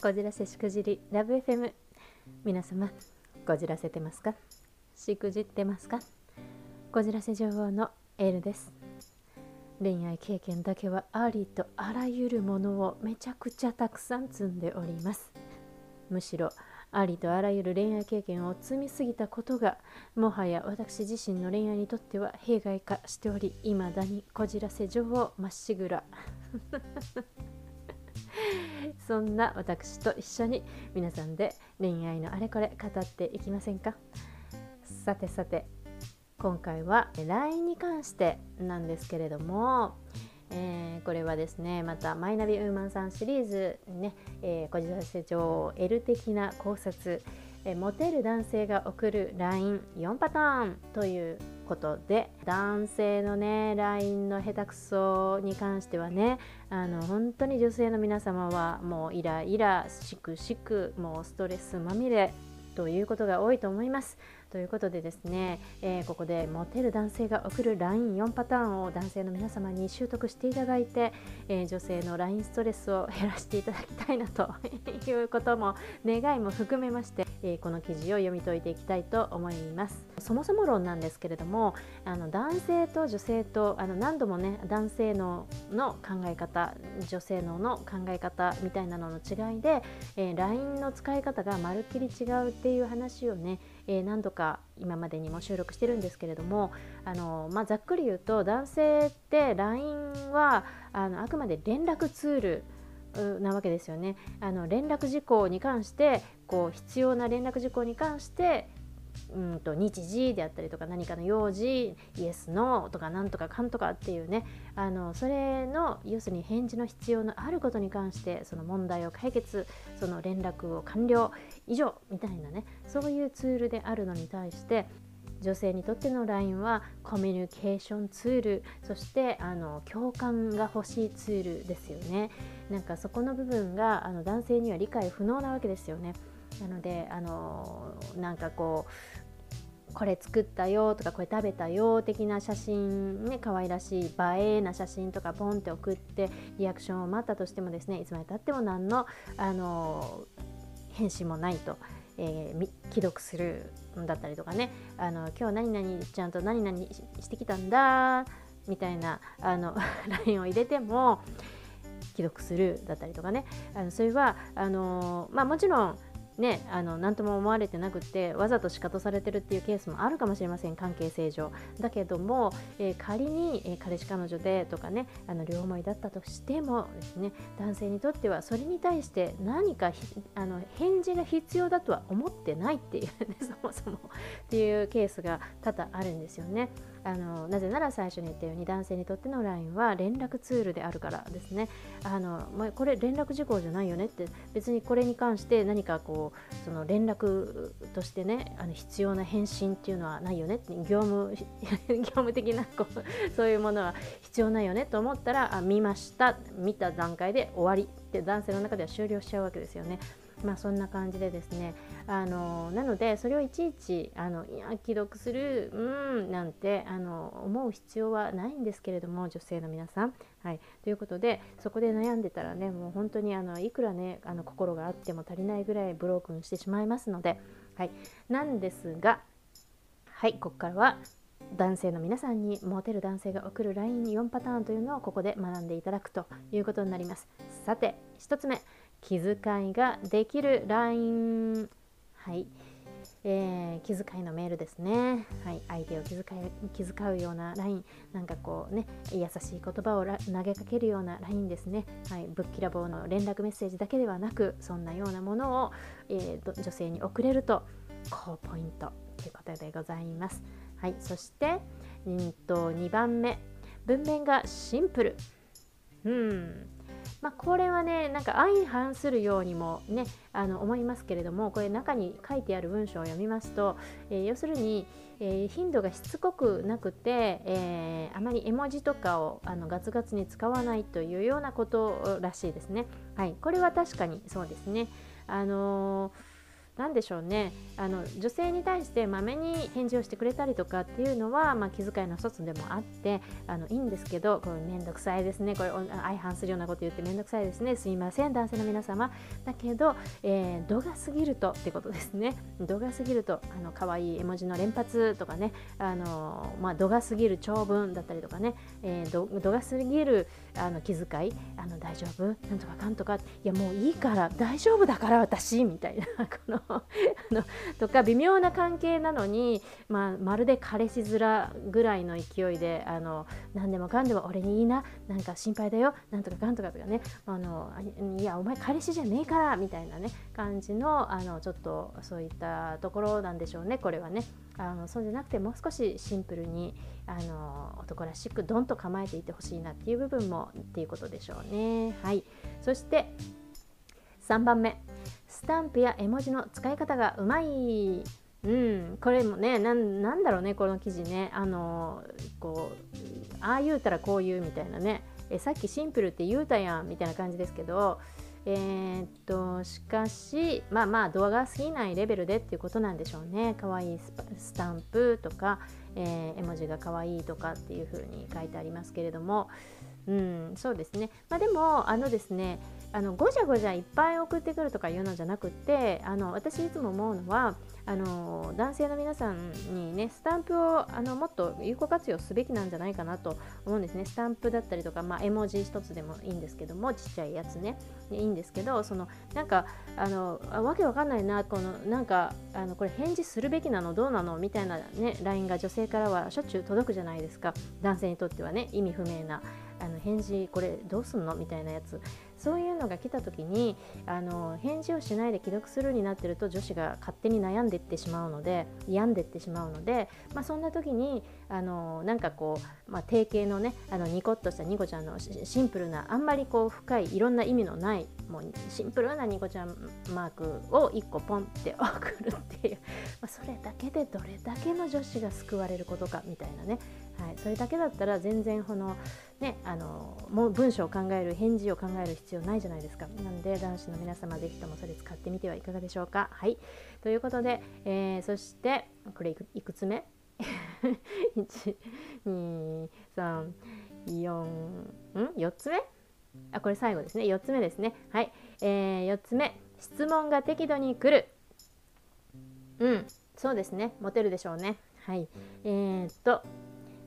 こじらせしくじりラブ FM 皆様こじらせてますか？しくじってますか？こじらせ女王のエルです。恋愛経験だけはありとあらゆるものをめちゃくちゃたくさん積んでおります。むしろありとあらゆる恋愛経験を積みすぎたことがもはや私自身の恋愛にとっては弊害化しておりいまだにこじらせ女王まっしぐら。そんな私と一緒に皆さんで恋愛のあれこれ語っていきませんか？さてさて今回は LINE に関してなんですけれども、えー、これはですねまたマイナビウーマンさんシリーズね、えー、小島成長 L 的な考察、えー、モテる男性が送る LINE4 パターンということで男性のね LINE の下手くそに関してはねあの本当に女性の皆様はもうイライラしくしくもうストレスまみれということが多いと思います。ということでですね、えー、ここでモテる男性が送る LINE4 パターンを男性の皆様に習得していただいて、えー、女性の LINE ストレスを減らしていただきたいなということも願いも含めまして、えー、この記事を読み解いていきたいと思いますそもそも論なんですけれどもあの男性と女性とあの何度もね男性のの考え方女性のの考え方みたいなのの違いで、え LINE の使い方がまるっきり違うってていう話をねえー、何度か今までにも収録してるんですけれどもあの、まあ、ざっくり言うと男性って LINE はあのあくまで連絡ツールなわけですよね。あの連絡事項に関してこう必要な連絡事項に関してうんと日時であったりとか何かの用事イエスノーとかなんとかかんとかっていうねあのそれの要するに返事の必要のあることに関してその問題を解決その連絡を完了以上みたいなねそういうツールであるのに対して女性にとっての LINE はコミュニケーションツールそしてあの共感が欲しいツールですよね。なんかそこの部分があの男性には理解不能なわけですよね。なのであのなんかこうこれ作ったよとかこれ食べたよ的な写真ね可愛らしい映えな写真とかポンって送ってリアクションを待ったとしてもですねいつまでたっても何のあの返信もないと。えー、既読するだったりとかねあの今日何々ちゃんと何々してきたんだみたいなあの LINE を入れても既読するだったりとかねあのそれはあの、まあ、もちろんね、あの何とも思われてなくてわざと仕方されてるっていうケースもあるかもしれません関係性上だけども、えー、仮に、えー、彼氏彼女でとかねあの両思いだったとしてもですね男性にとってはそれに対して何かあの返事が必要だとは思ってないっていうね そもそもっていうケースが多々あるんですよね。あのなぜなら最初に言ったように男性にとっての LINE は連絡ツールであるからですね。あの、これ連絡事項じゃないよねって。別にこれに関して何かこうその連絡としてねあの必要な返信っていうのはないよねって。業務 業務的なこうそういうものは必要ないよねと思ったらあ見ました。見た段階で終わりって男性の中では終了しちゃうわけですよね。まあ、そんな感じでですねあのなのでそれをいちいちあのいや既読するうんなんてあの思う必要はないんですけれども女性の皆さん。はい、ということでそこで悩んでたらねもう本当にあのいくらねあの心があっても足りないぐらいブロークンしてしまいますので、はい、なんですがはいここからは男性の皆さんにモテる男性が送る LINE4 パターンというのをここで学んでいただくということになります。さて1つ目。気遣いができる LINE はい、えー、気遣いのメールですね、はい、相手を気遣い気遣うような LINE なんかこうね優しい言葉を投げかけるような LINE ですね、はい、ぶっきらぼうの連絡メッセージだけではなくそんなようなものを、えー、女性に送れると高ポイントということでございます、はい、そして、うんと2番目。文面がシンプル。うん。まあ、これはねなんか相反するようにもねあの思いますけれどもこれ中に書いてある文章を読みますと、えー、要するに、えー、頻度がしつこくなくて、えー、あまり絵文字とかをあのガツガツに使わないというようなことらしいですね。はい、これは確かにそうですね。あの何でしょうね。あの女性に対してまめに返事をしてくれたりとかっていうのは、まあ、気遣いの一つでもあってあのいいんですけどこれ面倒くさいですね。これ相反するようなこと言って面倒くさいですね。すいません男性の皆様。だけど、えー、度が過ぎるとってことですね。度が過ぎるとあの可愛い絵文字の連発とかね。あの、まあ、度が過ぎる長文だったりとかね、えー、度度が過ぎるあの気遣い。あの大丈夫？なんとかかんとか。いやもういいから。大丈夫だから私。みたいなこのあのとか微妙な関係なのに、まあ、まるで彼氏面ぐらいの勢いであの何でもかんでも俺にいいななんか心配だよなんとかかんとかとかねあのいやお前彼氏じゃねえからみたいなね感じのあのちょっとそういったところなんでしょうねこれはね。あのそうじゃなくてもう少しシンプルにあの男らしくドンと構えていてほしいなっていう部分もっていうことでしょうね。はい。そして3番目。スタンプや絵文字の使い方がうまい。うん、これもねなんだろうねこの記事ね。あのこうああ言うたらこう言うみたいなね。えさっきシンプルって言うたやんみたいな感じですけど。えー、っとしかしまあまあ動画過ぎないレベルでっていうことなんでしょうね。かわいいスタンプとか、えー、絵文字がかわいいとかっていう風に書いてありますけれども。うんそうですね。まあでもあのですねあのごじゃごじゃいっぱい送ってくるとかいうのじゃなくてあの私いつも思うのはあの男性の皆さんにねスタンプをあのもっと有効活用すべきなんじゃないかなと思うんですね。スタンプだったりとか、まあ、絵文字一つでもいいんですけどもちっちゃいやつね。いいんですけどそのなんかあのわけわかんないなこのなんかあのこれ返事するべきなのどうなのみたいなね LINE が女性からはしょっちゅう届くじゃないですか。男性にとってはね意味不明な。あの返事これどうすんの？みたいなやつ。そういうのが来た時にあの返事をしないで既読するになってると女子が勝手に悩んでいってしまうので病んでいってしまうので、まあ、そんな時にあのなんかこう、まあ、定型のねあのニコッとしたニコちゃんのシンプルなあんまりこう深いいろんな意味のないもうシンプルなニコちゃんマークを1個ポンって送るっていう、まあ、それだけでどれだけの女子が救われることかみたいなね、はい、それだけだったら全然このね、あのもう文章を考える返事を考える必要ないじゃないですか。なので男子の皆様ぜひともそれ使ってみてはいかがでしょうか。はい。ということで、えー、そしてこれいくつ目？123 4ん4つ目？あこれ最後ですね。4つ目ですね。はい、えー、4つ目。質問が適度に来る。うん。そうですね。モテるでしょうね。はい。えー、っと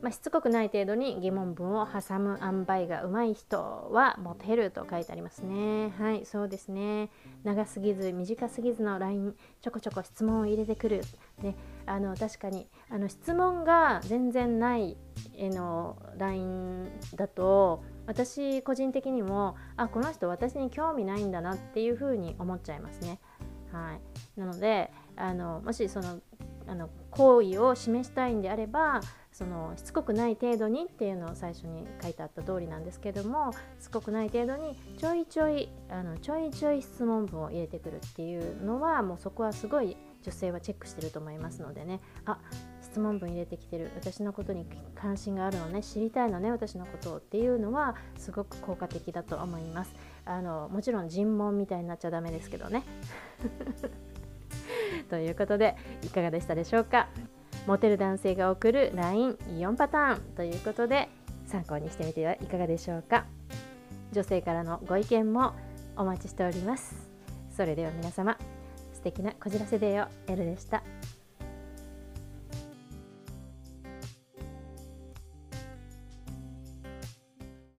まあ、しつこくない程度に疑問文を挟む塩梅が上手い人はモテると書いてありますね。はい、そうですね。長すぎず短すぎずの LINE ちょこちょこ質問を入れてくる。ね、あの確かにあの質問が全然ないの LINE だと私個人的にもあこの人私に興味ないんだなっていうふうに思っちゃいますね。はい、なのであのもしそのあの好意を示したいんであればそのしつこくない程度にっていうのを最初に書いてあった通りなんですけどもしつこくない程度にちょいちょいあのちょいちょい質問文を入れてくるっていうのはもうそこはすごい女性はチェックしてると思いますのでね。あ質問文入れてきてる。私のことに関心があるのね。知りたいのね。私のことをっていうのはすごく効果的だと思います。あのもちろん尋問みたいになっちゃダメですけどね。ということでいかがでしたでしょうか？モテる男性が送る LINE4 パターンということで参考にしてみてはいかがでしょうか？女性からのご意見もお待ちしております。それでは皆様素敵なこじらせデーをエルでした。